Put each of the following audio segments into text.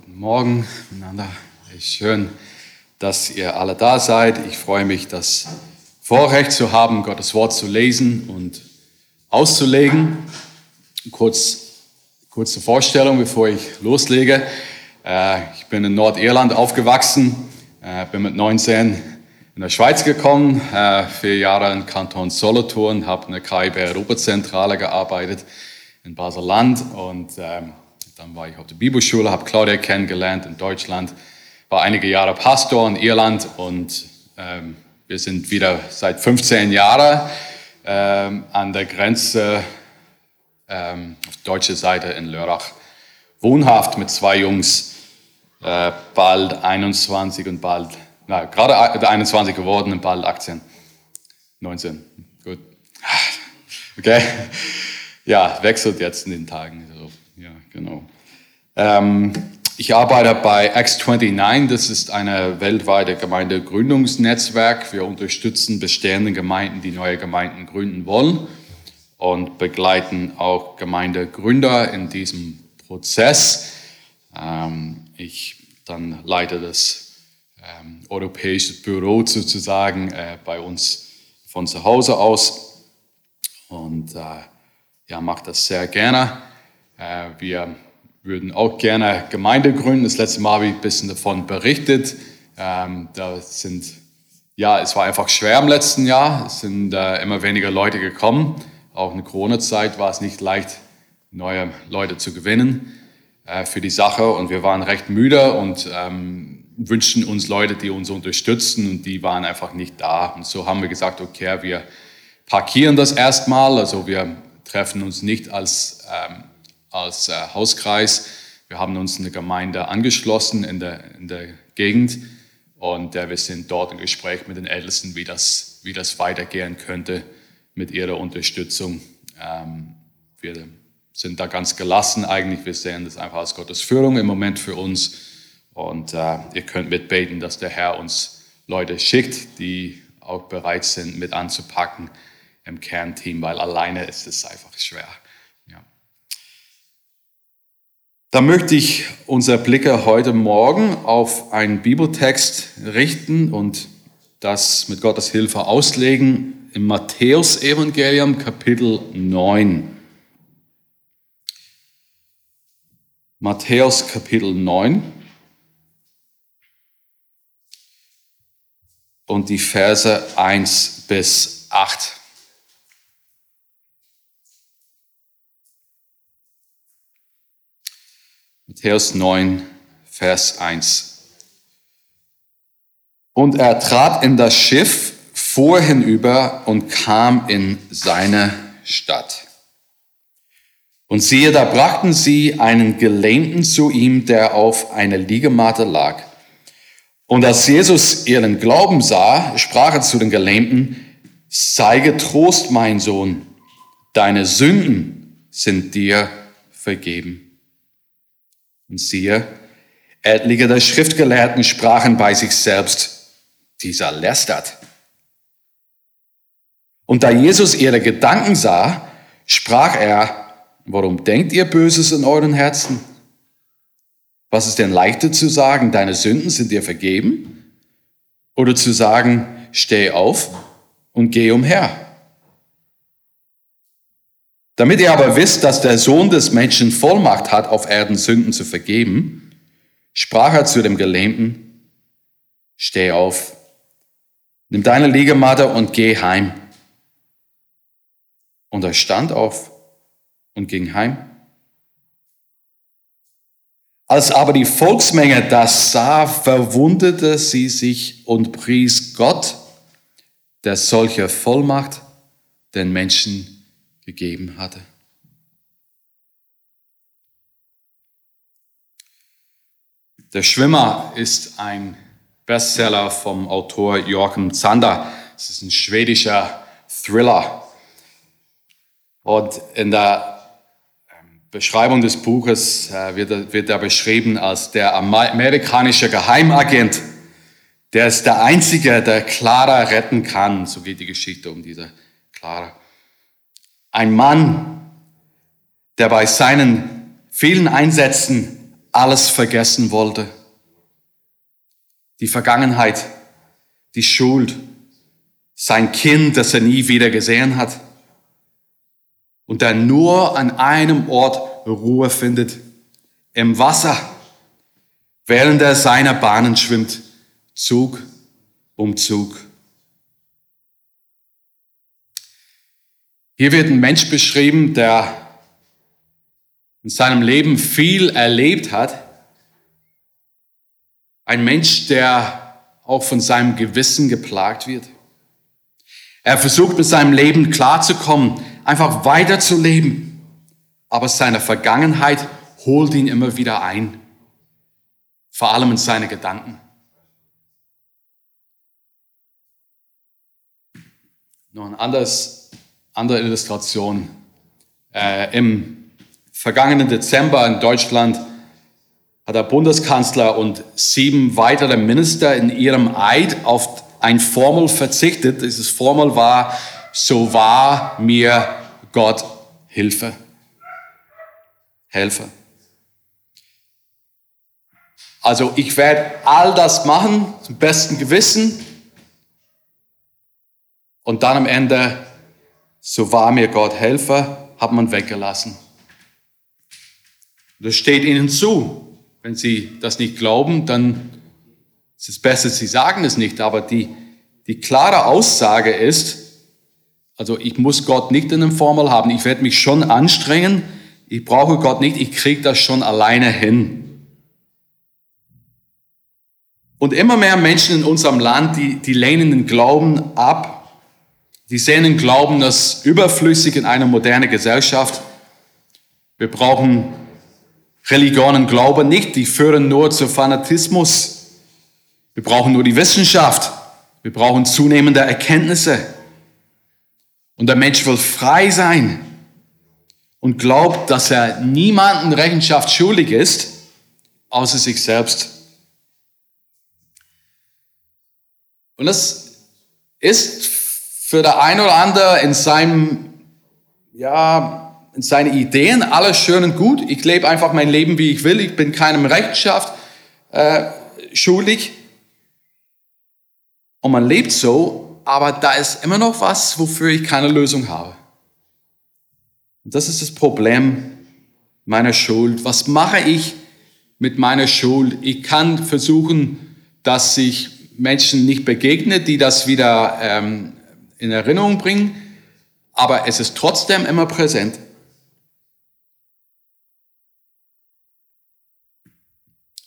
Guten Morgen miteinander. Schön, dass ihr alle da seid. Ich freue mich, das Vorrecht zu haben, Gottes Wort zu lesen und auszulegen. Kurz, kurze Vorstellung, bevor ich loslege. Äh, ich bin in Nordirland aufgewachsen, äh, bin mit 19 in der Schweiz gekommen, äh, vier Jahre in Kanton Solothurn, habe in der KIB Europazentrale gearbeitet in Basel-Land und ähm, dann war ich auf der Bibelschule, habe Claudia kennengelernt in Deutschland, war einige Jahre Pastor in Irland und ähm, wir sind wieder seit 15 Jahren ähm, an der Grenze ähm, auf deutscher Seite in Lörrach wohnhaft mit zwei Jungs, äh, bald 21 und bald, na, gerade 21 geworden und bald 18, 19. Gut. Okay. Ja, wechselt jetzt in den Tagen. Genau. Ähm, ich arbeite bei X29, das ist eine weltweite Gemeindegründungsnetzwerk. Wir unterstützen bestehende Gemeinden, die neue Gemeinden gründen wollen und begleiten auch Gemeindegründer in diesem Prozess. Ähm, ich dann leite das ähm, europäische Büro sozusagen äh, bei uns von zu Hause aus und äh, ja, mache das sehr gerne. Äh, wir würden auch gerne Gemeinde gründen. Das letzte Mal habe ich ein bisschen davon berichtet. Ähm, da sind, ja, es war einfach schwer im letzten Jahr. Es sind äh, immer weniger Leute gekommen. Auch in der Corona-Zeit war es nicht leicht, neue Leute zu gewinnen äh, für die Sache. Und wir waren recht müde und ähm, wünschten uns Leute, die uns unterstützen. Und die waren einfach nicht da. Und so haben wir gesagt, okay, wir parkieren das erstmal. Also wir treffen uns nicht als ähm, als äh, Hauskreis. Wir haben uns eine Gemeinde angeschlossen in der, in der Gegend und äh, wir sind dort im Gespräch mit den Ältesten, wie das, wie das weitergehen könnte mit ihrer Unterstützung. Ähm, wir sind da ganz gelassen eigentlich. Wir sehen das einfach als Gottes Führung im Moment für uns. Und äh, ihr könnt mitbeten, dass der Herr uns Leute schickt, die auch bereit sind, mit anzupacken im Kernteam, weil alleine ist es einfach schwer. Da möchte ich unsere Blicke heute Morgen auf einen Bibeltext richten und das mit Gottes Hilfe auslegen im Matthäus-Evangelium Kapitel 9. Matthäus Kapitel 9 und die Verse 1 bis 8. Matthäus 9, Vers 1. Und er trat in das Schiff, fuhr hinüber und kam in seine Stadt. Und siehe, da brachten sie einen Gelähmten zu ihm, der auf einer Liegematte lag. Und als Jesus ihren Glauben sah, sprach er zu den Gelähmten, sei getrost, mein Sohn, deine Sünden sind dir vergeben. Und siehe, etliche der Schriftgelehrten sprachen bei sich selbst, dieser lästert. Und da Jesus ihre Gedanken sah, sprach er, warum denkt ihr Böses in euren Herzen? Was ist denn leichter zu sagen, deine Sünden sind dir vergeben? Oder zu sagen, steh auf und geh umher? Damit ihr aber wisst, dass der Sohn des Menschen Vollmacht hat, auf Erden Sünden zu vergeben, sprach er zu dem Gelähmten, steh auf, nimm deine Liegematte und geh heim. Und er stand auf und ging heim. Als aber die Volksmenge das sah, verwundete sie sich und pries Gott, der solche Vollmacht den Menschen gegeben hatte. Der Schwimmer ist ein Bestseller vom Autor Joachim Zander. Es ist ein schwedischer Thriller. Und in der ähm, Beschreibung des Buches äh, wird, er beschrieben als der amerikanische Geheimagent. Der ist der Einzige, der Clara retten kann. So geht die Geschichte um diese Clara. Ein Mann, der bei seinen vielen Einsätzen alles vergessen wollte. Die Vergangenheit, die Schuld, sein Kind, das er nie wieder gesehen hat und der nur an einem Ort Ruhe findet, im Wasser, während er seiner Bahnen schwimmt, Zug um Zug. Hier wird ein Mensch beschrieben, der in seinem Leben viel erlebt hat. Ein Mensch, der auch von seinem Gewissen geplagt wird. Er versucht mit seinem Leben klarzukommen, einfach weiterzuleben. Aber seine Vergangenheit holt ihn immer wieder ein. Vor allem in seine Gedanken. Noch eine anderes, andere Illustration. Äh, Im vergangenen Dezember in Deutschland hat der Bundeskanzler und sieben weitere Minister in ihrem Eid auf ein Formel verzichtet. Dieses Formel war, so wahr mir Gott Hilfe. Helfe. Also ich werde all das machen zum besten Gewissen und dann am Ende, so wahr mir Gott Helfer, hat man weggelassen. Das steht ihnen zu. Wenn sie das nicht glauben, dann ist es besser, sie sagen es nicht. Aber die, die klare Aussage ist, also ich muss Gott nicht in einem Formel haben. Ich werde mich schon anstrengen. Ich brauche Gott nicht. Ich kriege das schon alleine hin. Und immer mehr Menschen in unserem Land, die, die lehnen den Glauben ab. Die sehen den Glauben als überflüssig in einer modernen Gesellschaft. Wir brauchen Religion und Glaube nicht, die führen nur zu Fanatismus. Wir brauchen nur die Wissenschaft. Wir brauchen zunehmende Erkenntnisse. Und der Mensch will frei sein und glaubt, dass er niemanden Rechenschaft schuldig ist, außer sich selbst. Und das ist für der ein oder andere in seinem, ja, seine Ideen, alles schön und gut. Ich lebe einfach mein Leben, wie ich will. Ich bin keinem Rechenschaft äh, schuldig. Und man lebt so, aber da ist immer noch was, wofür ich keine Lösung habe. Und das ist das Problem meiner Schuld. Was mache ich mit meiner Schuld? Ich kann versuchen, dass ich Menschen nicht begegne, die das wieder ähm, in Erinnerung bringen, aber es ist trotzdem immer präsent.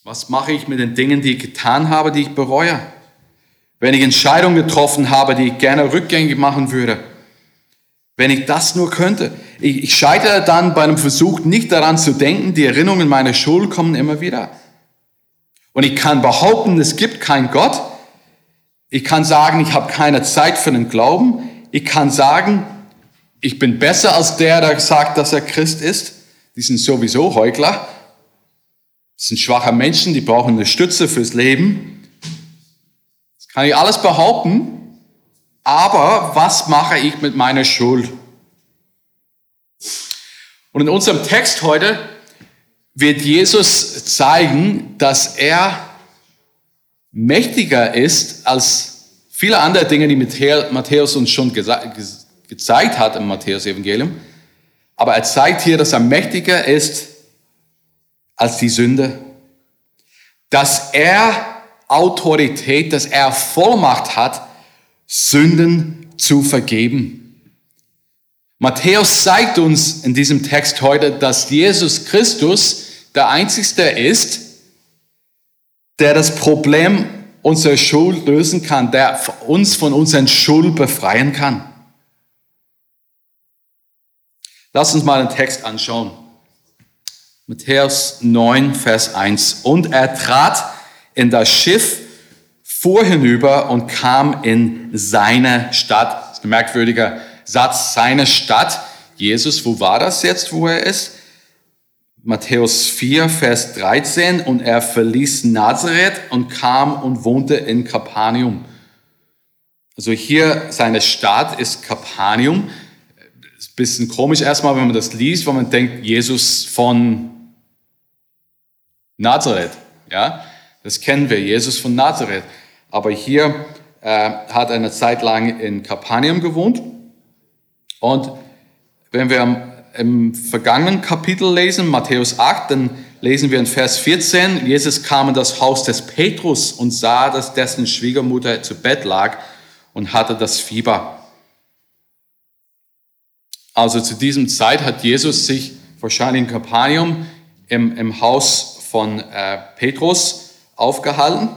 Was mache ich mit den Dingen, die ich getan habe, die ich bereue? Wenn ich Entscheidungen getroffen habe, die ich gerne rückgängig machen würde. Wenn ich das nur könnte. Ich, ich scheitere dann bei einem Versuch, nicht daran zu denken, die Erinnerungen meiner Schuld kommen immer wieder. Und ich kann behaupten, es gibt keinen Gott. Ich kann sagen, ich habe keine Zeit für den Glauben. Ich kann sagen, ich bin besser als der, der sagt, dass er Christ ist. Die sind sowieso Heuchler. Das sind schwache Menschen, die brauchen eine Stütze fürs Leben. Das kann ich alles behaupten. Aber was mache ich mit meiner Schuld? Und in unserem Text heute wird Jesus zeigen, dass er mächtiger ist als viele andere Dinge, die Matthäus uns schon gezeigt hat im Matthäus-Evangelium. Aber er zeigt hier, dass er mächtiger ist als die Sünde, dass er Autorität, dass er Vollmacht hat, Sünden zu vergeben. Matthäus zeigt uns in diesem Text heute, dass Jesus Christus der Einzige ist, der das Problem unserer Schuld lösen kann, der uns von unseren Schuld befreien kann. Lass uns mal den Text anschauen. Matthäus 9, Vers 1. Und er trat in das Schiff, fuhr hinüber und kam in seine Stadt. Das ist ein merkwürdiger Satz, seine Stadt. Jesus, wo war das jetzt, wo er ist? Matthäus 4, Vers 13. Und er verließ Nazareth und kam und wohnte in Kapernaum. Also hier seine Stadt ist Kapernaum. Ist ein bisschen komisch erstmal, wenn man das liest, weil man denkt, Jesus von Nazareth. Ja, das kennen wir, Jesus von Nazareth. Aber hier äh, hat er eine Zeit lang in Kapernaum gewohnt. Und wenn wir im vergangenen Kapitel lesen, Matthäus 8, dann lesen wir in Vers 14, Jesus kam in das Haus des Petrus und sah, dass dessen Schwiegermutter zu Bett lag und hatte das Fieber. Also zu diesem Zeit hat Jesus sich wahrscheinlich in Kapernaum im, im Haus von äh, Petrus aufgehalten.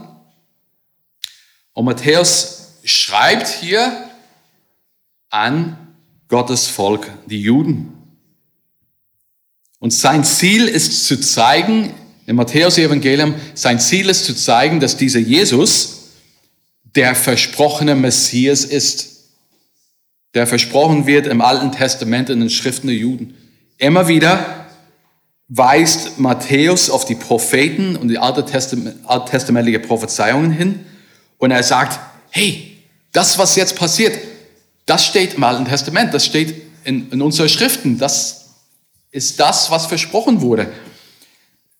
Und Matthäus schreibt hier an Gottes Volk, die Juden. Und sein Ziel ist zu zeigen, im Matthäus-Evangelium, sein Ziel ist zu zeigen, dass dieser Jesus der versprochene Messias ist, der versprochen wird im Alten Testament in den Schriften der Juden. Immer wieder weist Matthäus auf die Propheten und die alttestamentliche Prophezeiungen hin und er sagt, hey, das, was jetzt passiert, das steht im Alten Testament, das steht in, in unseren Schriften, das ist das, was versprochen wurde.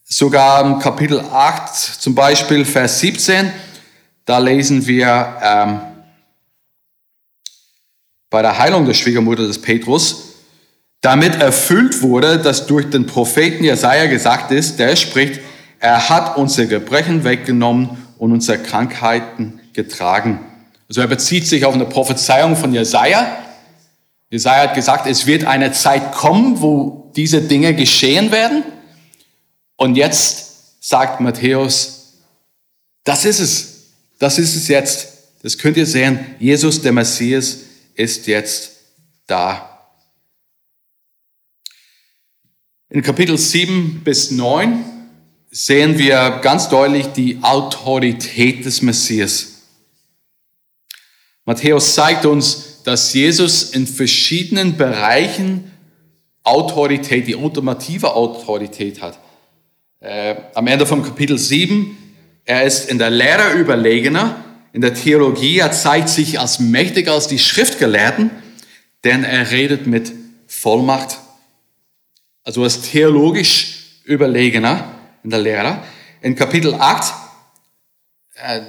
Sogar im Kapitel 8, zum Beispiel Vers 17, da lesen wir ähm, bei der Heilung der Schwiegermutter des Petrus, damit erfüllt wurde, dass durch den Propheten Jesaja gesagt ist, der spricht, er hat unsere Gebrechen weggenommen und unsere Krankheiten getragen. Also er bezieht sich auf eine Prophezeiung von Jesaja. Jesaja hat gesagt, es wird eine Zeit kommen, wo diese Dinge geschehen werden. Und jetzt sagt Matthäus, das ist es. Das ist es jetzt. Das könnt ihr sehen. Jesus, der Messias, ist jetzt da. In Kapitel 7 bis 9 sehen wir ganz deutlich die Autorität des Messias. Matthäus zeigt uns, dass Jesus in verschiedenen Bereichen Autorität, die ultimative Autorität hat. Äh, am Ende von Kapitel 7, er ist in der Lehre überlegener, in der Theologie, er zeigt sich als mächtiger als die Schriftgelehrten, denn er redet mit Vollmacht. Also er ist theologisch überlegener in der Lehre. In Kapitel 8, äh,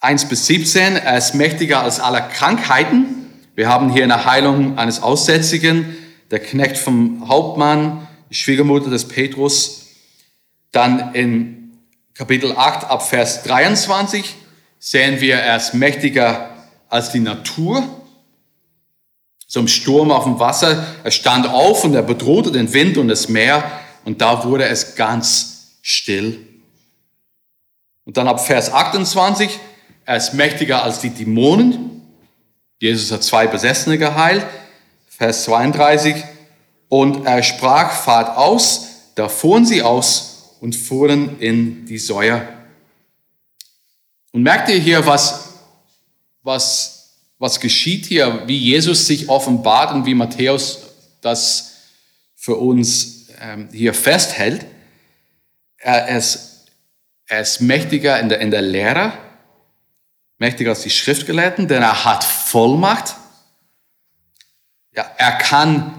1 bis 17, er ist mächtiger als alle Krankheiten. Wir haben hier eine Heilung eines Aussätzigen, der Knecht vom Hauptmann, die Schwiegermutter des Petrus. Dann in Kapitel 8 ab Vers 23 sehen wir, er ist mächtiger als die Natur. So ein Sturm auf dem Wasser, er stand auf und er bedrohte den Wind und das Meer und da wurde es ganz still. Und dann ab Vers 28, er ist mächtiger als die Dämonen. Jesus hat zwei Besessene geheilt. Vers 32. Und er sprach, fahrt aus, da fuhren sie aus und fuhren in die Säue. Und merkt ihr hier, was, was, was geschieht hier, wie Jesus sich offenbart und wie Matthäus das für uns ähm, hier festhält? Er ist, er ist mächtiger in der, in der Lehre, mächtiger als die Schriftgelehrten, denn er hat Vollmacht ja, er kann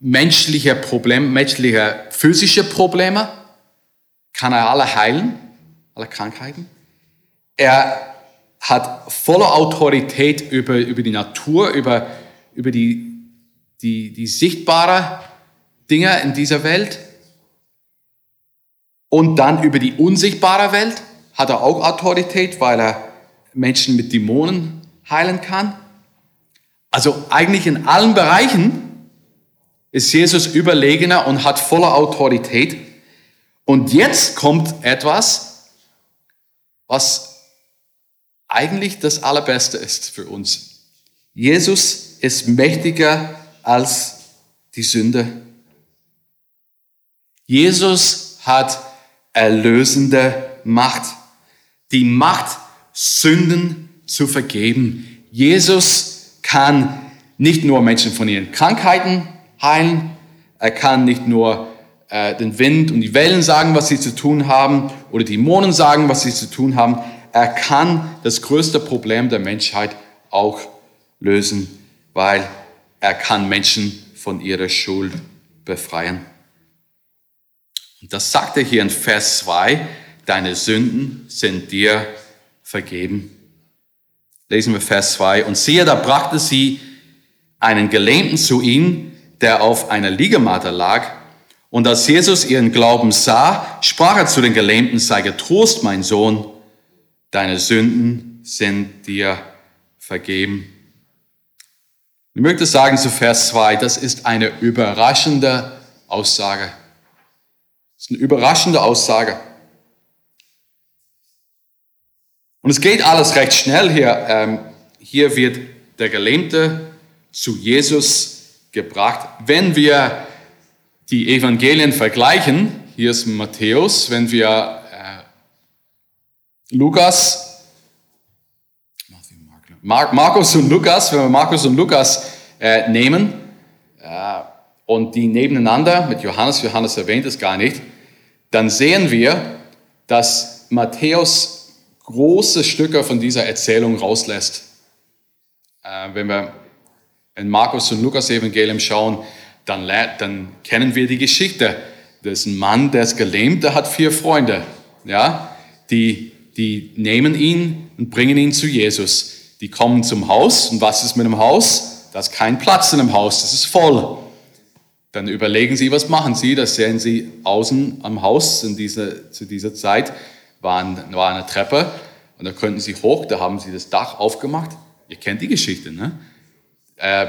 menschliche Probleme, menschliche physische Probleme, kann er alle heilen, alle Krankheiten. Er hat volle Autorität über, über die Natur, über, über die, die, die sichtbare Dinge in dieser Welt. Und dann über die unsichtbare Welt hat er auch Autorität, weil er Menschen mit Dämonen heilen kann. Also eigentlich in allen Bereichen ist Jesus überlegener und hat volle Autorität. Und jetzt kommt etwas, was eigentlich das Allerbeste ist für uns. Jesus ist mächtiger als die Sünde. Jesus hat erlösende Macht. Die Macht, Sünden zu vergeben. Jesus kann nicht nur Menschen von ihren Krankheiten heilen, er kann nicht nur äh, den Wind und die Wellen sagen, was sie zu tun haben, oder die Dämonen sagen, was sie zu tun haben. Er kann das größte Problem der Menschheit auch lösen, weil er kann Menschen von ihrer Schuld befreien. Und das sagt er hier in Vers 2. deine Sünden sind dir vergeben. Lesen wir Vers 2. Und siehe, da brachte sie einen Gelähmten zu ihnen, der auf einer Liegematte lag. Und als Jesus ihren Glauben sah, sprach er zu den Gelähmten, sei getrost, mein Sohn, deine Sünden sind dir vergeben. Ich möchte sagen zu Vers 2, das ist eine überraschende Aussage. Das ist eine überraschende Aussage. Und es geht alles recht schnell hier. Ähm, hier wird der Gelähmte zu Jesus gebracht. Wenn wir die Evangelien vergleichen, hier ist Matthäus, wenn wir äh, Lukas, Markus und Lukas, wenn wir Markus und Lukas äh, nehmen äh, und die nebeneinander mit Johannes, Johannes erwähnt es gar nicht, dann sehen wir, dass Matthäus große Stücke von dieser Erzählung rauslässt. Äh, wenn wir in Markus und Lukas Evangelium schauen, dann, dann kennen wir die Geschichte. Das ist ein Mann, der ist gelähmt, der hat vier Freunde. Ja? Die, die nehmen ihn und bringen ihn zu Jesus. Die kommen zum Haus und was ist mit dem Haus? Da ist kein Platz in dem Haus, das ist voll. Dann überlegen sie, was machen sie? Das sehen sie außen am Haus in dieser, zu dieser Zeit war, war eine Treppe und da könnten sie hoch, da haben sie das Dach aufgemacht. Ihr kennt die Geschichte, ne? Äh,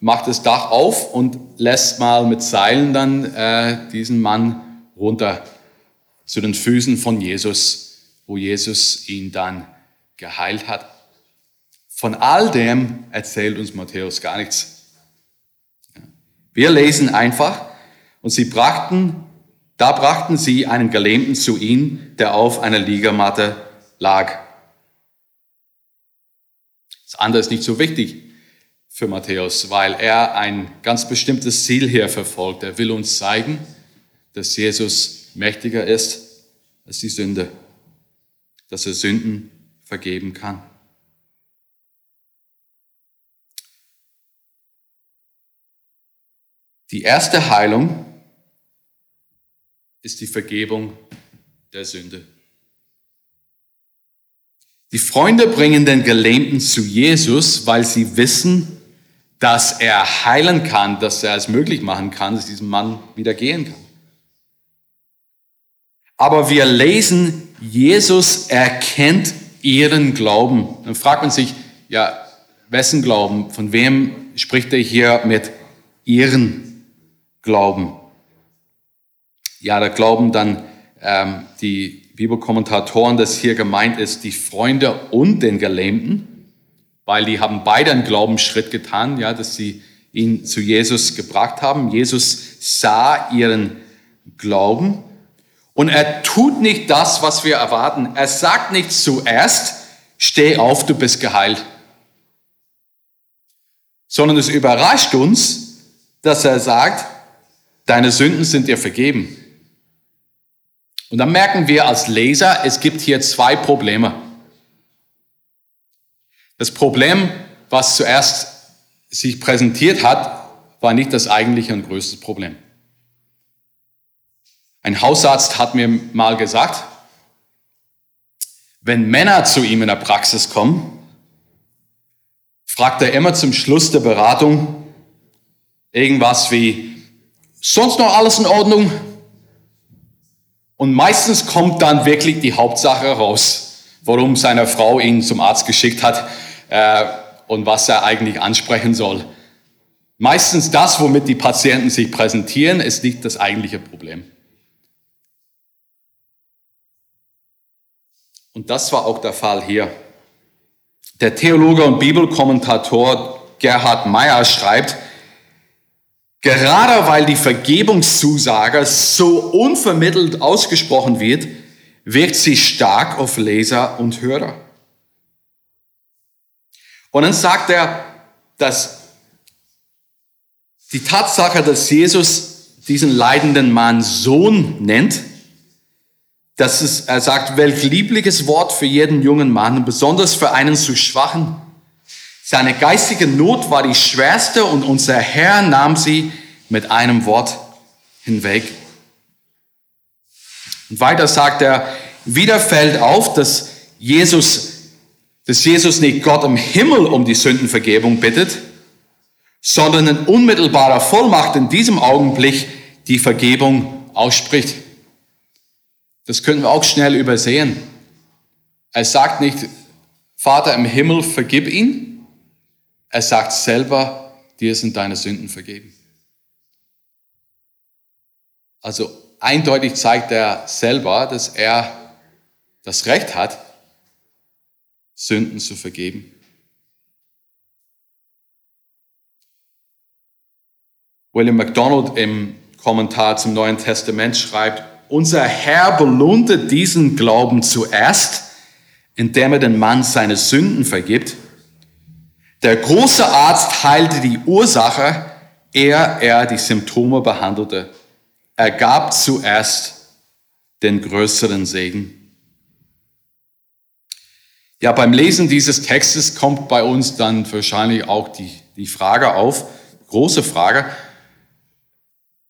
macht das Dach auf und lässt mal mit Seilen dann äh, diesen Mann runter zu den Füßen von Jesus, wo Jesus ihn dann geheilt hat. Von all dem erzählt uns Matthäus gar nichts. Wir lesen einfach, und sie brachten da brachten sie einen Gelähmten zu ihm, der auf einer Liegematte lag. Das andere ist nicht so wichtig für Matthäus, weil er ein ganz bestimmtes Ziel hier verfolgt. Er will uns zeigen, dass Jesus mächtiger ist als die Sünde, dass er Sünden vergeben kann. Die erste Heilung ist die Vergebung der Sünde. Die Freunde bringen den Gelähmten zu Jesus, weil sie wissen, dass er heilen kann, dass er es möglich machen kann, dass diesem Mann wieder gehen kann. Aber wir lesen, Jesus erkennt ihren Glauben. Dann fragt man sich, ja, wessen Glauben? Von wem spricht er hier mit ihren Glauben? Ja, da glauben dann ähm, die Bibelkommentatoren, dass hier gemeint ist, die Freunde und den Gelähmten, weil die haben beide einen Glaubensschritt getan, ja, dass sie ihn zu Jesus gebracht haben. Jesus sah ihren Glauben und er tut nicht das, was wir erwarten. Er sagt nicht zuerst, steh auf, du bist geheilt. Sondern es überrascht uns, dass er sagt, deine Sünden sind dir vergeben. Und dann merken wir als Leser, es gibt hier zwei Probleme. Das Problem, was zuerst sich präsentiert hat, war nicht das eigentliche und größte Problem. Ein Hausarzt hat mir mal gesagt, wenn Männer zu ihm in der Praxis kommen, fragt er immer zum Schluss der Beratung irgendwas wie, sonst noch alles in Ordnung? Und meistens kommt dann wirklich die Hauptsache raus, warum seine Frau ihn zum Arzt geschickt hat äh, und was er eigentlich ansprechen soll. Meistens das, womit die Patienten sich präsentieren, ist nicht das eigentliche Problem. Und das war auch der Fall hier. Der Theologe und Bibelkommentator Gerhard Meyer schreibt, Gerade weil die Vergebungszusage so unvermittelt ausgesprochen wird, wirkt sie stark auf Leser und Hörer. Und dann sagt er, dass die Tatsache, dass Jesus diesen leidenden Mann Sohn nennt, dass es, er sagt, welch liebliches Wort für jeden jungen Mann, besonders für einen zu schwachen, seine geistige Not war die schwerste und unser Herr nahm sie mit einem Wort hinweg. Und weiter sagt er, Wieder fällt auf, dass Jesus, dass Jesus nicht Gott im Himmel um die Sündenvergebung bittet, sondern in unmittelbarer Vollmacht in diesem Augenblick die Vergebung ausspricht. Das können wir auch schnell übersehen. Er sagt nicht, Vater im Himmel, vergib ihn. Er sagt selber, dir sind deine Sünden vergeben. Also eindeutig zeigt er selber, dass er das Recht hat, Sünden zu vergeben. William MacDonald im Kommentar zum Neuen Testament schreibt, unser Herr belohnte diesen Glauben zuerst, indem er den Mann seine Sünden vergibt. Der große Arzt heilte die Ursache, ehe er die Symptome behandelte. Er gab zuerst den größeren Segen. Ja, beim Lesen dieses Textes kommt bei uns dann wahrscheinlich auch die, die Frage auf, große Frage,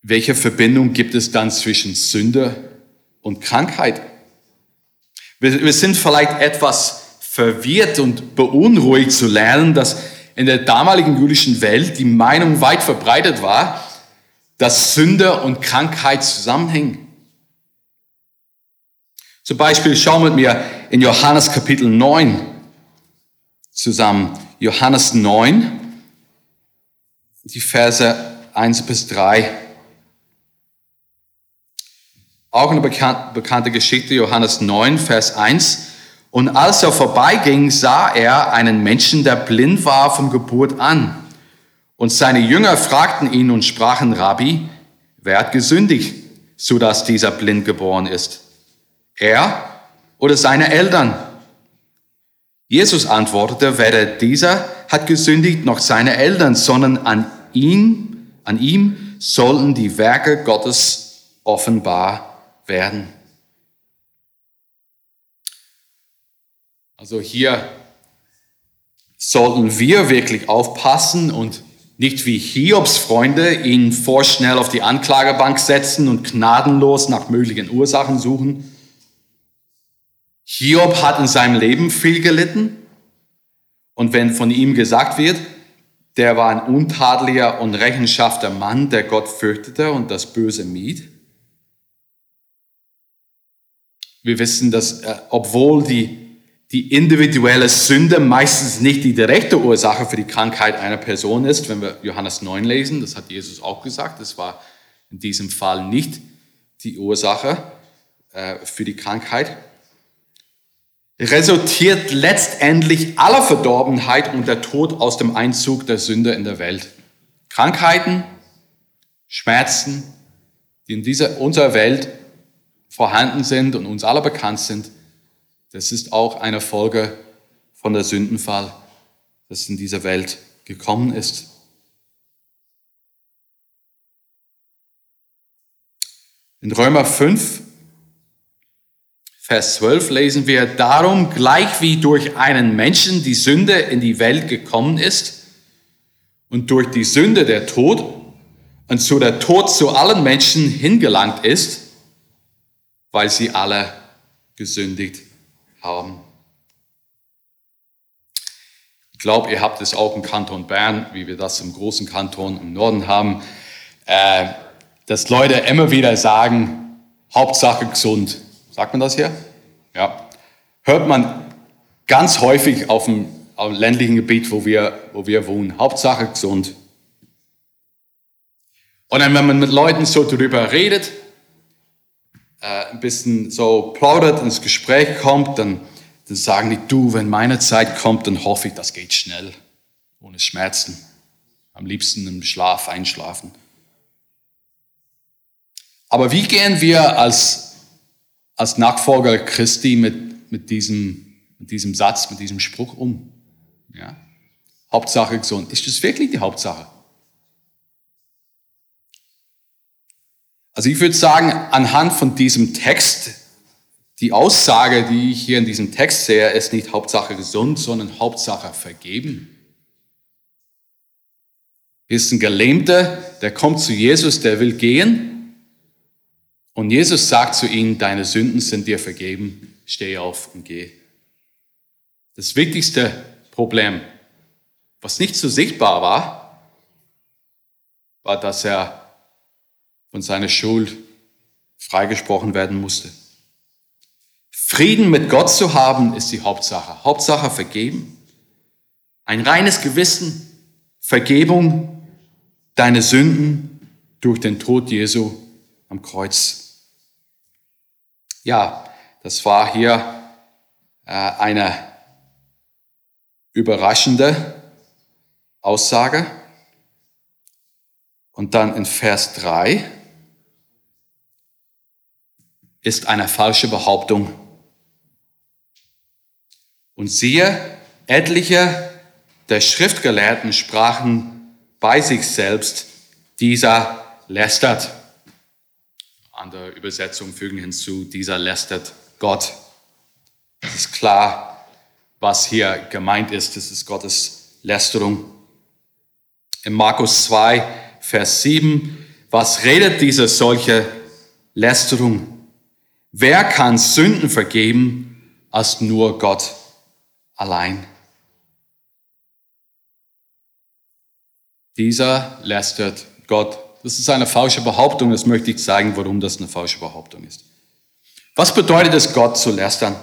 welche Verbindung gibt es dann zwischen Sünde und Krankheit? Wir, wir sind vielleicht etwas verwirrt und beunruhigt zu lernen, dass in der damaligen jüdischen Welt die Meinung weit verbreitet war, dass Sünde und Krankheit zusammenhängen. Zum Beispiel schauen wir mit mir in Johannes Kapitel 9 zusammen. Johannes 9, die Verse 1 bis 3. Auch eine bekannte Geschichte, Johannes 9, Vers 1. Und als er vorbeiging, sah er einen Menschen, der blind war vom Geburt an. Und seine Jünger fragten ihn und sprachen, Rabbi, wer hat gesündigt, so dass dieser blind geboren ist? Er oder seine Eltern? Jesus antwortete, weder dieser hat gesündigt noch seine Eltern, sondern an ihm, an ihm sollten die Werke Gottes offenbar werden. Also hier sollten wir wirklich aufpassen und nicht wie Hiobs Freunde ihn vorschnell auf die Anklagebank setzen und gnadenlos nach möglichen Ursachen suchen. Hiob hat in seinem Leben viel gelitten und wenn von ihm gesagt wird, der war ein untadeliger und rechenschafter Mann, der Gott fürchtete und das Böse mied, Wir wissen, dass äh, obwohl die, die individuelle Sünde meistens nicht die direkte Ursache für die Krankheit einer Person ist, wenn wir Johannes 9 lesen, das hat Jesus auch gesagt, das war in diesem Fall nicht die Ursache äh, für die Krankheit, resultiert letztendlich aller Verdorbenheit und der Tod aus dem Einzug der Sünde in der Welt. Krankheiten, Schmerzen, die in dieser, unserer Welt vorhanden sind und uns alle bekannt sind, das ist auch eine Folge von der Sündenfall, das in dieser Welt gekommen ist. In Römer 5, Vers 12 lesen wir, darum gleich wie durch einen Menschen die Sünde in die Welt gekommen ist und durch die Sünde der Tod und so der Tod zu allen Menschen hingelangt ist, weil sie alle gesündigt haben. Ich glaube, ihr habt es auch im Kanton Bern, wie wir das im großen Kanton im Norden haben, äh, dass Leute immer wieder sagen, Hauptsache gesund. Sagt man das hier? Ja. Hört man ganz häufig auf dem, auf dem ländlichen Gebiet, wo wir, wo wir wohnen. Hauptsache gesund. Und dann, wenn man mit Leuten so darüber redet, äh, ein bisschen so plaudert, ins Gespräch kommt, dann, dann sagen die, du, wenn meine Zeit kommt, dann hoffe ich, das geht schnell, ohne Schmerzen. Am liebsten im Schlaf einschlafen. Aber wie gehen wir als, als Nachfolger Christi mit, mit, diesem, mit diesem Satz, mit diesem Spruch um? Ja? Hauptsache gesund. Ist das wirklich die Hauptsache? Also ich würde sagen, anhand von diesem Text, die Aussage, die ich hier in diesem Text sehe, ist nicht Hauptsache gesund, sondern Hauptsache vergeben. Hier ist ein Gelähmter, der kommt zu Jesus, der will gehen. Und Jesus sagt zu ihm, deine Sünden sind dir vergeben. steh auf und geh. Das wichtigste Problem, was nicht so sichtbar war, war, dass er von seiner Schuld freigesprochen werden musste. Frieden mit Gott zu haben, ist die Hauptsache. Hauptsache vergeben. Ein reines Gewissen, Vergebung, deine Sünden durch den Tod Jesu am Kreuz. Ja, das war hier äh, eine überraschende Aussage. Und dann in Vers 3 ist eine falsche Behauptung. Und siehe, etliche der Schriftgelehrten sprachen bei sich selbst, dieser lästert. Andere Übersetzungen fügen hinzu, dieser lästert Gott. Es ist klar, was hier gemeint ist. Das ist Gottes Lästerung. In Markus 2, Vers 7, was redet diese solche Lästerung? Wer kann Sünden vergeben als nur Gott allein? Dieser lästert Gott. Das ist eine falsche Behauptung. Das möchte ich zeigen, warum das eine falsche Behauptung ist. Was bedeutet es, Gott zu lästern?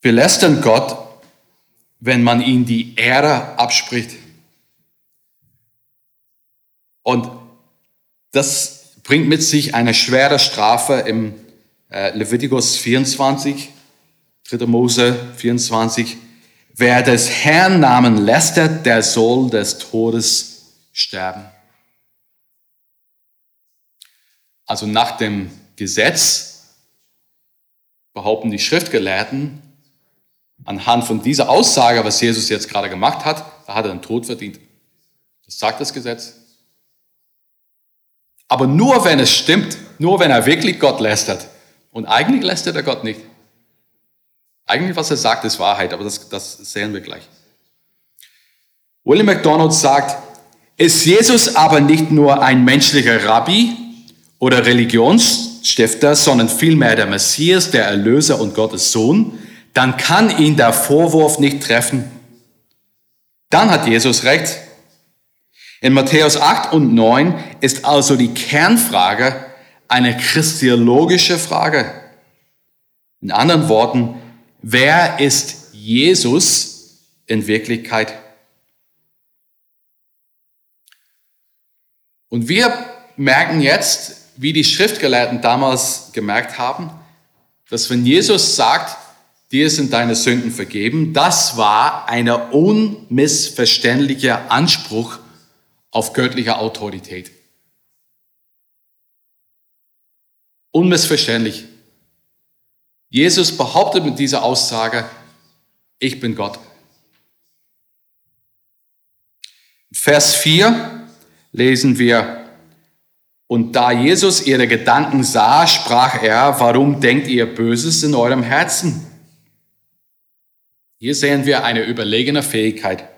Wir lästern Gott, wenn man ihm die Ehre abspricht. Und das bringt mit sich eine schwere Strafe im äh, Levitikus 24, 3. Mose 24. Wer des Herrn Namen lästert, der soll des Todes sterben. Also nach dem Gesetz behaupten die Schriftgelehrten, anhand von dieser Aussage, was Jesus jetzt gerade gemacht hat, da hat er den Tod verdient. Das sagt das Gesetz. Aber nur wenn es stimmt, nur wenn er wirklich Gott lästert. Und eigentlich lästert er Gott nicht. Eigentlich, was er sagt, ist Wahrheit, aber das, das sehen wir gleich. William MacDonald sagt, ist Jesus aber nicht nur ein menschlicher Rabbi, oder Religionsstifter, sondern vielmehr der Messias, der Erlöser und Gottes Sohn, dann kann ihn der Vorwurf nicht treffen. Dann hat Jesus recht. In Matthäus 8 und 9 ist also die Kernfrage eine christologische Frage. In anderen Worten, wer ist Jesus in Wirklichkeit? Und wir merken jetzt, wie die Schriftgelehrten damals gemerkt haben, dass wenn Jesus sagt, dir sind deine Sünden vergeben, das war ein unmissverständlicher Anspruch auf göttliche Autorität. Unmissverständlich. Jesus behauptet mit dieser Aussage, ich bin Gott. Vers 4 lesen wir, und da Jesus ihre Gedanken sah, sprach er, warum denkt ihr Böses in eurem Herzen? Hier sehen wir eine überlegene Fähigkeit.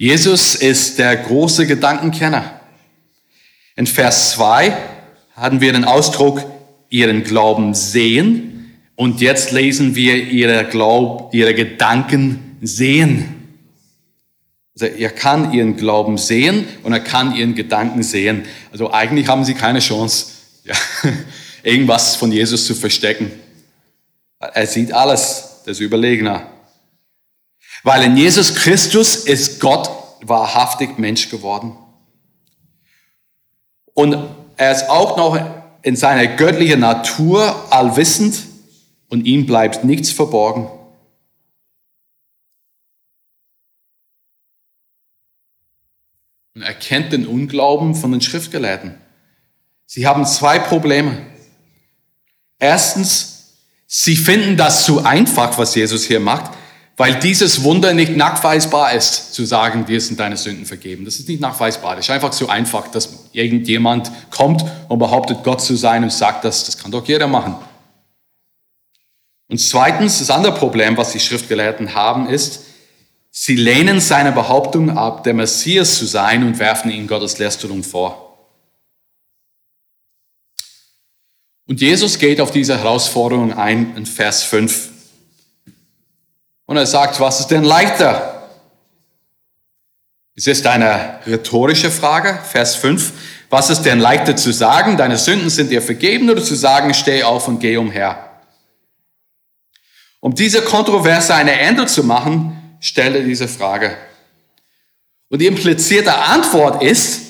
Jesus ist der große Gedankenkenner. In Vers 2 hatten wir den Ausdruck, ihren Glauben sehen. Und jetzt lesen wir ihre, Glaub, ihre Gedanken sehen. Also er kann ihren Glauben sehen und er kann ihren Gedanken sehen. Also eigentlich haben sie keine Chance, ja, irgendwas von Jesus zu verstecken. Er sieht alles, das überlegener. Weil in Jesus Christus ist Gott wahrhaftig Mensch geworden. Und er ist auch noch in seiner göttlichen Natur allwissend und ihm bleibt nichts verborgen. und erkennt den Unglauben von den Schriftgelehrten. Sie haben zwei Probleme. Erstens, sie finden das zu einfach, was Jesus hier macht, weil dieses Wunder nicht nachweisbar ist, zu sagen, dir sind deine Sünden vergeben. Das ist nicht nachweisbar. Das ist einfach zu einfach, dass irgendjemand kommt und behauptet, Gott zu sein und sagt, das, das kann doch jeder machen. Und zweitens, das andere Problem, was die Schriftgelehrten haben, ist, Sie lehnen seine Behauptung ab, der Messias zu sein und werfen ihm Gottes Lästerung vor. Und Jesus geht auf diese Herausforderung ein in Vers 5. Und er sagt, was ist denn leichter? Es ist eine rhetorische Frage, Vers 5. Was ist denn leichter zu sagen, deine Sünden sind dir vergeben, oder zu sagen, steh auf und geh umher? Um diese Kontroverse eine Ende zu machen, stellt er diese Frage. Und die implizierte Antwort ist,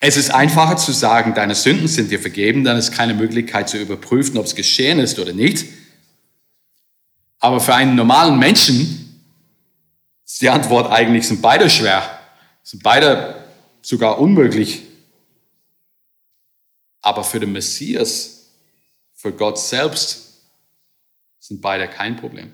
es ist einfacher zu sagen, deine Sünden sind dir vergeben, dann ist keine Möglichkeit zu überprüfen, ob es geschehen ist oder nicht. Aber für einen normalen Menschen ist die Antwort eigentlich, sind beide schwer, sind beide sogar unmöglich. Aber für den Messias, für Gott selbst, sind beide kein Problem.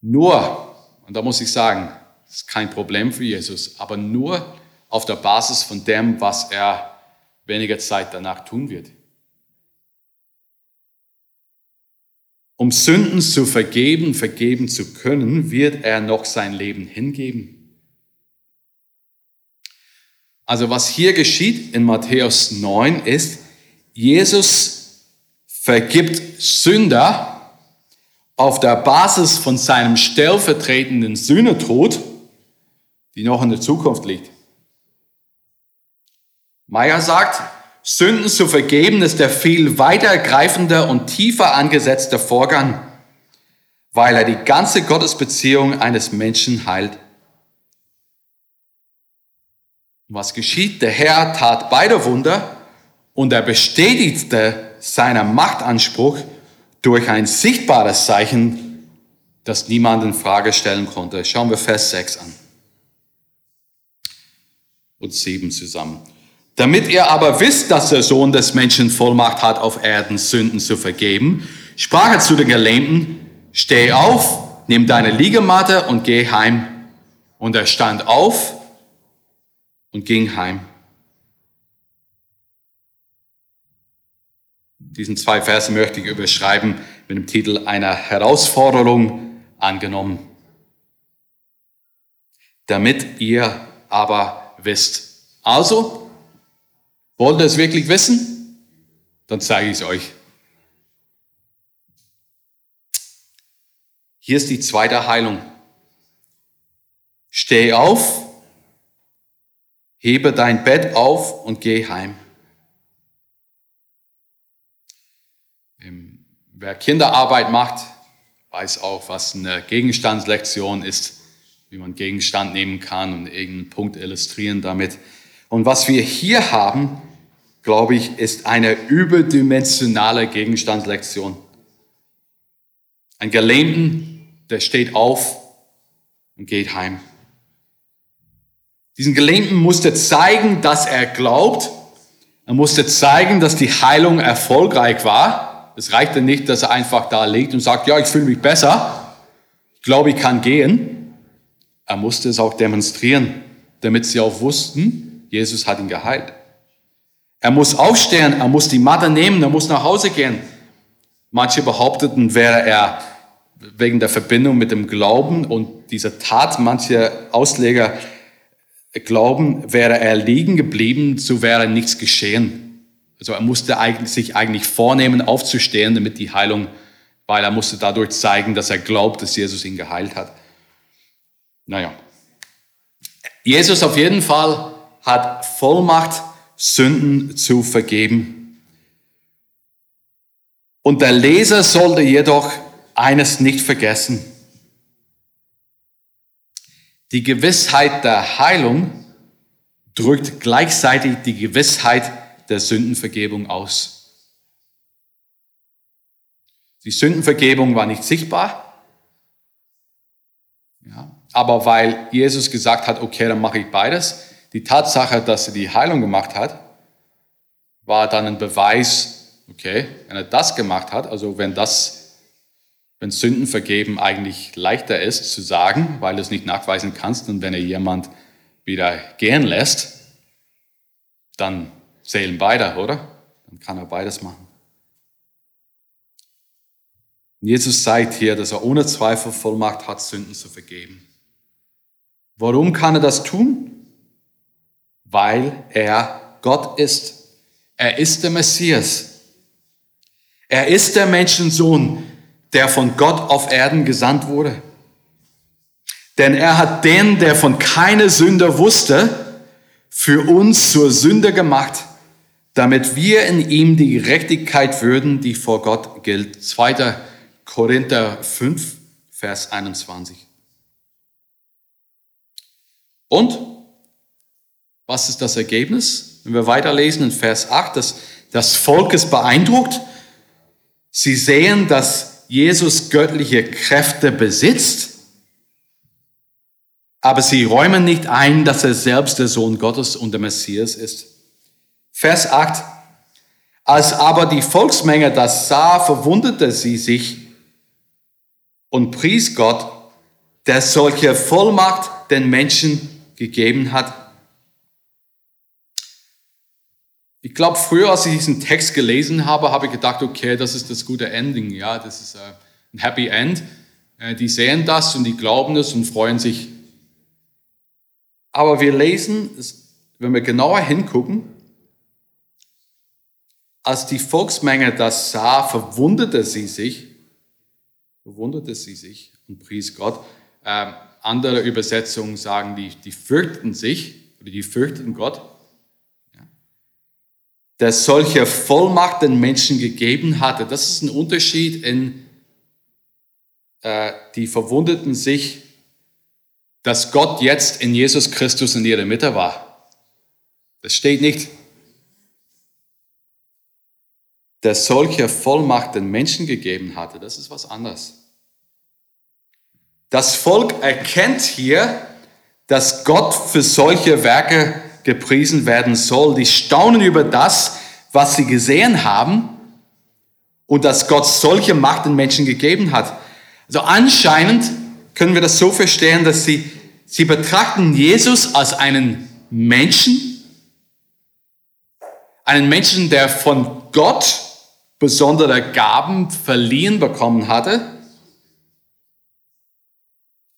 Nur, und da muss ich sagen, das ist kein Problem für Jesus, aber nur auf der Basis von dem, was er weniger Zeit danach tun wird. Um Sünden zu vergeben, vergeben zu können, wird er noch sein Leben hingeben. Also was hier geschieht in Matthäus 9 ist, Jesus vergibt Sünder auf der Basis von seinem stellvertretenden Sühnetod die noch in der Zukunft liegt. Meyer sagt, Sünden zu vergeben ist der viel weitergreifende und tiefer angesetzte Vorgang, weil er die ganze Gottesbeziehung eines Menschen heilt. Was geschieht? Der Herr tat beide Wunder und er bestätigte seinen Machtanspruch durch ein sichtbares Zeichen, das niemand in Frage stellen konnte. Schauen wir Vers 6 an und 7 zusammen. Damit ihr aber wisst, dass der Sohn des Menschen Vollmacht hat, auf Erden Sünden zu vergeben, sprach er zu den Gelähmten, steh auf, nimm deine Liegematte und geh heim. Und er stand auf und ging heim. Diesen zwei Verse möchte ich überschreiben mit dem Titel einer Herausforderung angenommen. Damit ihr aber wisst. Also, wollt ihr es wirklich wissen? Dann zeige ich es euch. Hier ist die zweite Heilung. Steh auf, hebe dein Bett auf und geh heim. Ähm, wer Kinderarbeit macht, weiß auch, was eine Gegenstandslektion ist wie man Gegenstand nehmen kann und irgendeinen Punkt illustrieren damit. Und was wir hier haben, glaube ich, ist eine überdimensionale Gegenstandslektion. Ein Gelähmten, der steht auf und geht heim. Diesen Gelähmten musste zeigen, dass er glaubt. Er musste zeigen, dass die Heilung erfolgreich war. Es reichte nicht, dass er einfach da liegt und sagt, ja, ich fühle mich besser. Ich glaube, ich kann gehen. Er musste es auch demonstrieren, damit sie auch wussten, Jesus hat ihn geheilt. Er muss aufstehen, er muss die Matte nehmen, er muss nach Hause gehen. Manche behaupteten, wäre er wegen der Verbindung mit dem Glauben und dieser Tat, manche Ausleger glauben, wäre er liegen geblieben, so wäre nichts geschehen. Also er musste eigentlich, sich eigentlich vornehmen, aufzustehen, damit die Heilung, weil er musste dadurch zeigen, dass er glaubt, dass Jesus ihn geheilt hat. Naja. Jesus auf jeden Fall hat Vollmacht, Sünden zu vergeben. Und der Leser sollte jedoch eines nicht vergessen. Die Gewissheit der Heilung drückt gleichzeitig die Gewissheit der Sündenvergebung aus. Die Sündenvergebung war nicht sichtbar. Ja, aber weil Jesus gesagt hat, okay, dann mache ich beides, die Tatsache, dass er die Heilung gemacht hat, war dann ein Beweis, okay, wenn er das gemacht hat, also wenn das, wenn Sünden vergeben eigentlich leichter ist zu sagen, weil du es nicht nachweisen kannst und wenn er jemand wieder gehen lässt, dann zählen beide, oder? Dann kann er beides machen. Jesus zeigt hier, dass er ohne Zweifel Vollmacht hat, Sünden zu vergeben. Warum kann er das tun? Weil er Gott ist. Er ist der Messias. Er ist der Menschensohn, der von Gott auf Erden gesandt wurde. Denn er hat den, der von keiner Sünde wusste, für uns zur Sünde gemacht, damit wir in ihm die Gerechtigkeit würden, die vor Gott gilt. 2. Korinther 5, Vers 21. Und was ist das Ergebnis? Wenn wir weiterlesen in Vers 8, das, das Volk ist beeindruckt Sie sehen, dass Jesus göttliche Kräfte besitzt, aber sie räumen nicht ein, dass er selbst der Sohn Gottes und der Messias ist. Vers 8. Als aber die Volksmenge das sah, verwunderte sie sich und pries Gott, der solche Vollmacht den Menschen gegeben hat, Ich glaube, früher, als ich diesen Text gelesen habe, habe ich gedacht, okay, das ist das gute Ending, ja, das ist äh, ein Happy End. Äh, die sehen das und die glauben es und freuen sich. Aber wir lesen, wenn wir genauer hingucken, als die Volksmenge das sah, verwunderte sie sich, verwunderte sie sich und pries Gott. Ähm, andere Übersetzungen sagen, die, die fürchten sich oder die fürchten Gott der solche Vollmacht den Menschen gegeben hatte. Das ist ein Unterschied in äh, die Verwundeten sich, dass Gott jetzt in Jesus Christus in ihrer Mitte war. Das steht nicht. Der solche Vollmacht den Menschen gegeben hatte, das ist was anderes. Das Volk erkennt hier, dass Gott für solche Werke gepriesen werden soll. Die staunen über das, was sie gesehen haben und dass Gott solche Macht den Menschen gegeben hat. Also anscheinend können wir das so verstehen, dass sie, sie betrachten Jesus als einen Menschen, einen Menschen, der von Gott besondere Gaben verliehen bekommen hatte,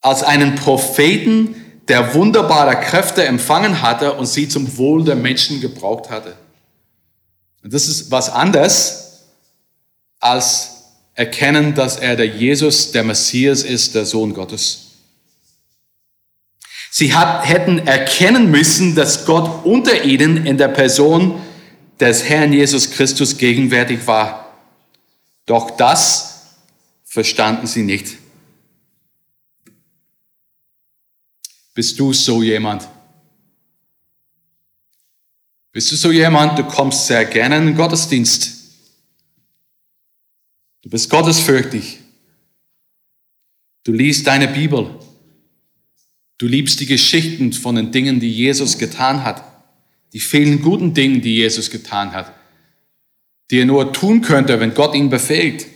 als einen Propheten, der wunderbare Kräfte empfangen hatte und sie zum Wohl der Menschen gebraucht hatte. Und das ist was anderes als erkennen, dass er der Jesus, der Messias ist, der Sohn Gottes. Sie hat, hätten erkennen müssen, dass Gott unter ihnen in der Person des Herrn Jesus Christus gegenwärtig war. Doch das verstanden sie nicht. Bist du so jemand? Bist du so jemand, du kommst sehr gerne in den Gottesdienst. Du bist gottesfürchtig. Du liest deine Bibel. Du liebst die Geschichten von den Dingen, die Jesus getan hat. Die vielen guten Dinge, die Jesus getan hat. Die er nur tun könnte, wenn Gott ihn befähigt.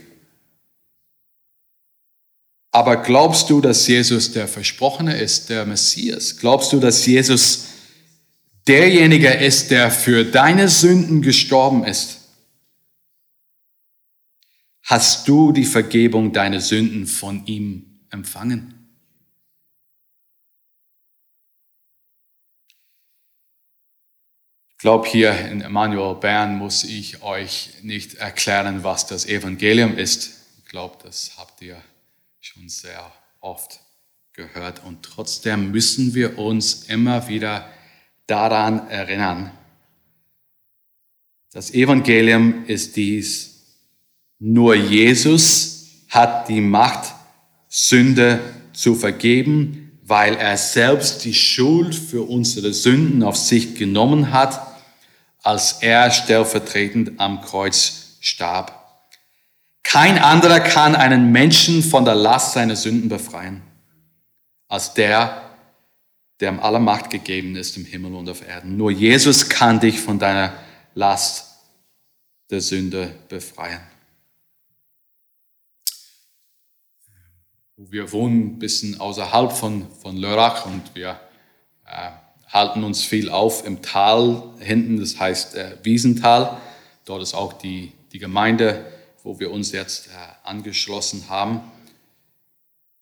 Aber glaubst du, dass Jesus der Versprochene ist, der Messias? Glaubst du, dass Jesus derjenige ist, der für deine Sünden gestorben ist? Hast du die Vergebung deiner Sünden von ihm empfangen? Ich glaube, hier in Emmanuel Bern muss ich euch nicht erklären, was das Evangelium ist. Ich glaube, das habt ihr schon sehr oft gehört. Und trotzdem müssen wir uns immer wieder daran erinnern. Das Evangelium ist dies. Nur Jesus hat die Macht, Sünde zu vergeben, weil er selbst die Schuld für unsere Sünden auf sich genommen hat, als er stellvertretend am Kreuz starb. Kein anderer kann einen Menschen von der Last seiner Sünden befreien, als der, der am aller Macht gegeben ist im Himmel und auf Erden. Nur Jesus kann dich von deiner Last der Sünde befreien. Wir wohnen ein bisschen außerhalb von, von Lörrach und wir äh, halten uns viel auf im Tal hinten, das heißt äh, Wiesental. Dort ist auch die, die Gemeinde wo wir uns jetzt äh, angeschlossen haben.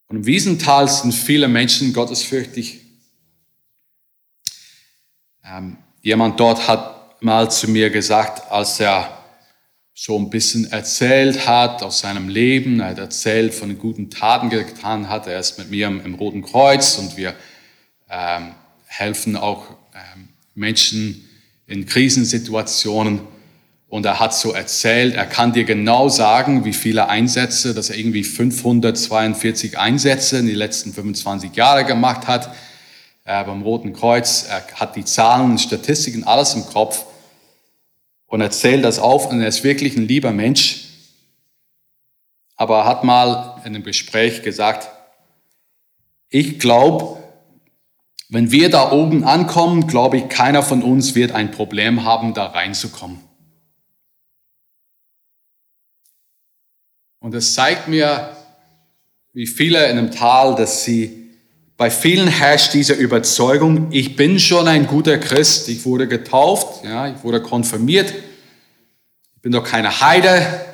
Und im Wiesental sind viele Menschen gottesfürchtig. Ähm, jemand dort hat mal zu mir gesagt, als er so ein bisschen erzählt hat aus seinem Leben, er hat erzählt von den guten Taten getan hat. Er ist mit mir im, im Roten Kreuz und wir ähm, helfen auch ähm, Menschen in Krisensituationen. Und er hat so erzählt, er kann dir genau sagen, wie viele Einsätze, dass er irgendwie 542 Einsätze in den letzten 25 Jahren gemacht hat äh, beim Roten Kreuz. Er hat die Zahlen, Statistiken, alles im Kopf und erzählt das auf und er ist wirklich ein lieber Mensch. Aber er hat mal in einem Gespräch gesagt, ich glaube, wenn wir da oben ankommen, glaube ich, keiner von uns wird ein Problem haben, da reinzukommen. Und es zeigt mir, wie viele in einem Tal, dass sie, bei vielen herrscht diese Überzeugung, ich bin schon ein guter Christ, ich wurde getauft, ja, ich wurde konfirmiert, ich bin doch keine Heide,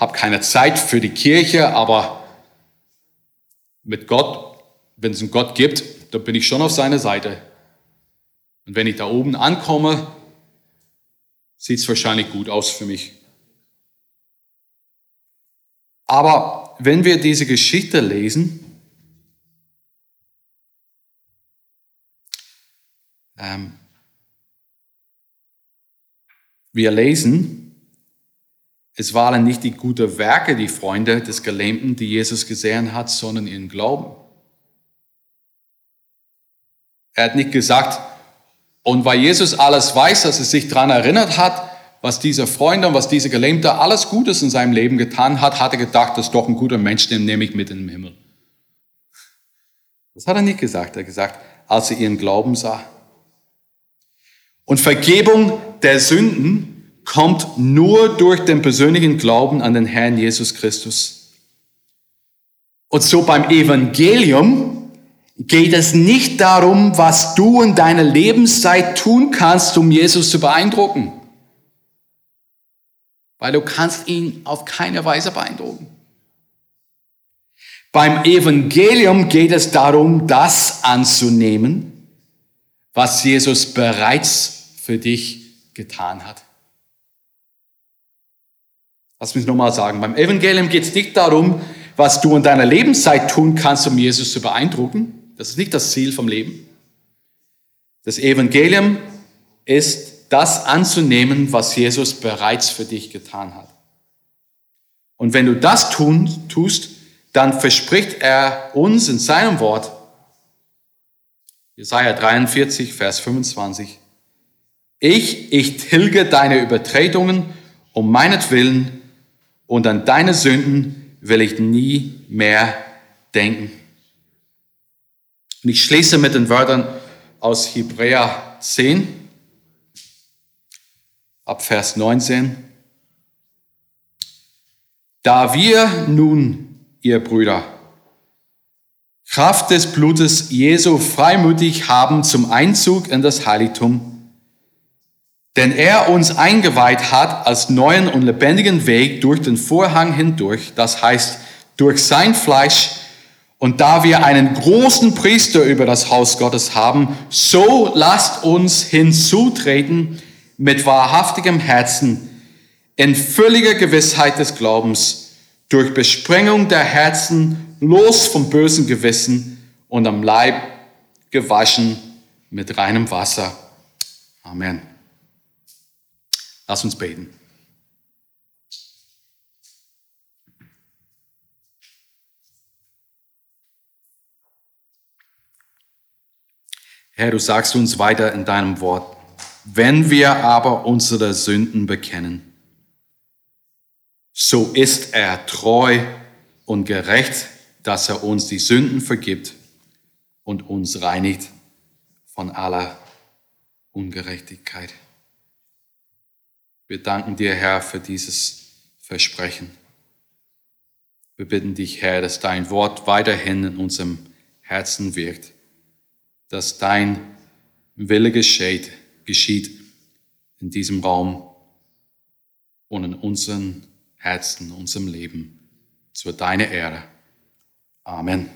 habe keine Zeit für die Kirche, aber mit Gott, wenn es einen Gott gibt, dann bin ich schon auf seiner Seite. Und wenn ich da oben ankomme, sieht es wahrscheinlich gut aus für mich. Aber wenn wir diese Geschichte lesen, ähm, wir lesen, es waren nicht die guten Werke, die Freunde des Gelähmten, die Jesus gesehen hat, sondern ihren Glauben. Er hat nicht gesagt, und weil Jesus alles weiß, dass er sich daran erinnert hat, was dieser Freund und was dieser Gelähmte alles Gutes in seinem Leben getan hat, hat er gedacht, das ist doch ein guter Mensch, den nehme ich mit in den Himmel. Das hat er nicht gesagt. Er hat gesagt, als er ihren Glauben sah. Und Vergebung der Sünden kommt nur durch den persönlichen Glauben an den Herrn Jesus Christus. Und so beim Evangelium geht es nicht darum, was du in deiner Lebenszeit tun kannst, um Jesus zu beeindrucken. Weil du kannst ihn auf keine Weise beeindrucken. Beim Evangelium geht es darum, das anzunehmen, was Jesus bereits für dich getan hat. Lass mich nochmal sagen. Beim Evangelium geht es nicht darum, was du in deiner Lebenszeit tun kannst, um Jesus zu beeindrucken. Das ist nicht das Ziel vom Leben. Das Evangelium ist das anzunehmen, was Jesus bereits für dich getan hat. Und wenn du das tun, tust, dann verspricht er uns in seinem Wort, Jesaja 43, Vers 25, ich, ich tilge deine Übertretungen um meinetwillen und an deine Sünden will ich nie mehr denken. Und ich schließe mit den Wörtern aus Hebräer 10, ab Vers 19. Da wir nun, ihr Brüder, Kraft des Blutes Jesu freimütig haben zum Einzug in das Heiligtum, denn er uns eingeweiht hat als neuen und lebendigen Weg durch den Vorhang hindurch, das heißt durch sein Fleisch, und da wir einen großen Priester über das Haus Gottes haben, so lasst uns hinzutreten mit wahrhaftigem Herzen, in völliger Gewissheit des Glaubens, durch Besprengung der Herzen, los vom bösen Gewissen und am Leib gewaschen mit reinem Wasser. Amen. Lass uns beten. Herr, du sagst uns weiter in deinem Wort, wenn wir aber unsere Sünden bekennen, so ist er treu und gerecht, dass er uns die Sünden vergibt und uns reinigt von aller Ungerechtigkeit. Wir danken dir, Herr, für dieses Versprechen. Wir bitten dich, Herr, dass dein Wort weiterhin in unserem Herzen wirkt dass dein Wille geschieht, geschieht in diesem Raum und in unseren Herzen, unserem Leben, zu deiner Ehre. Amen.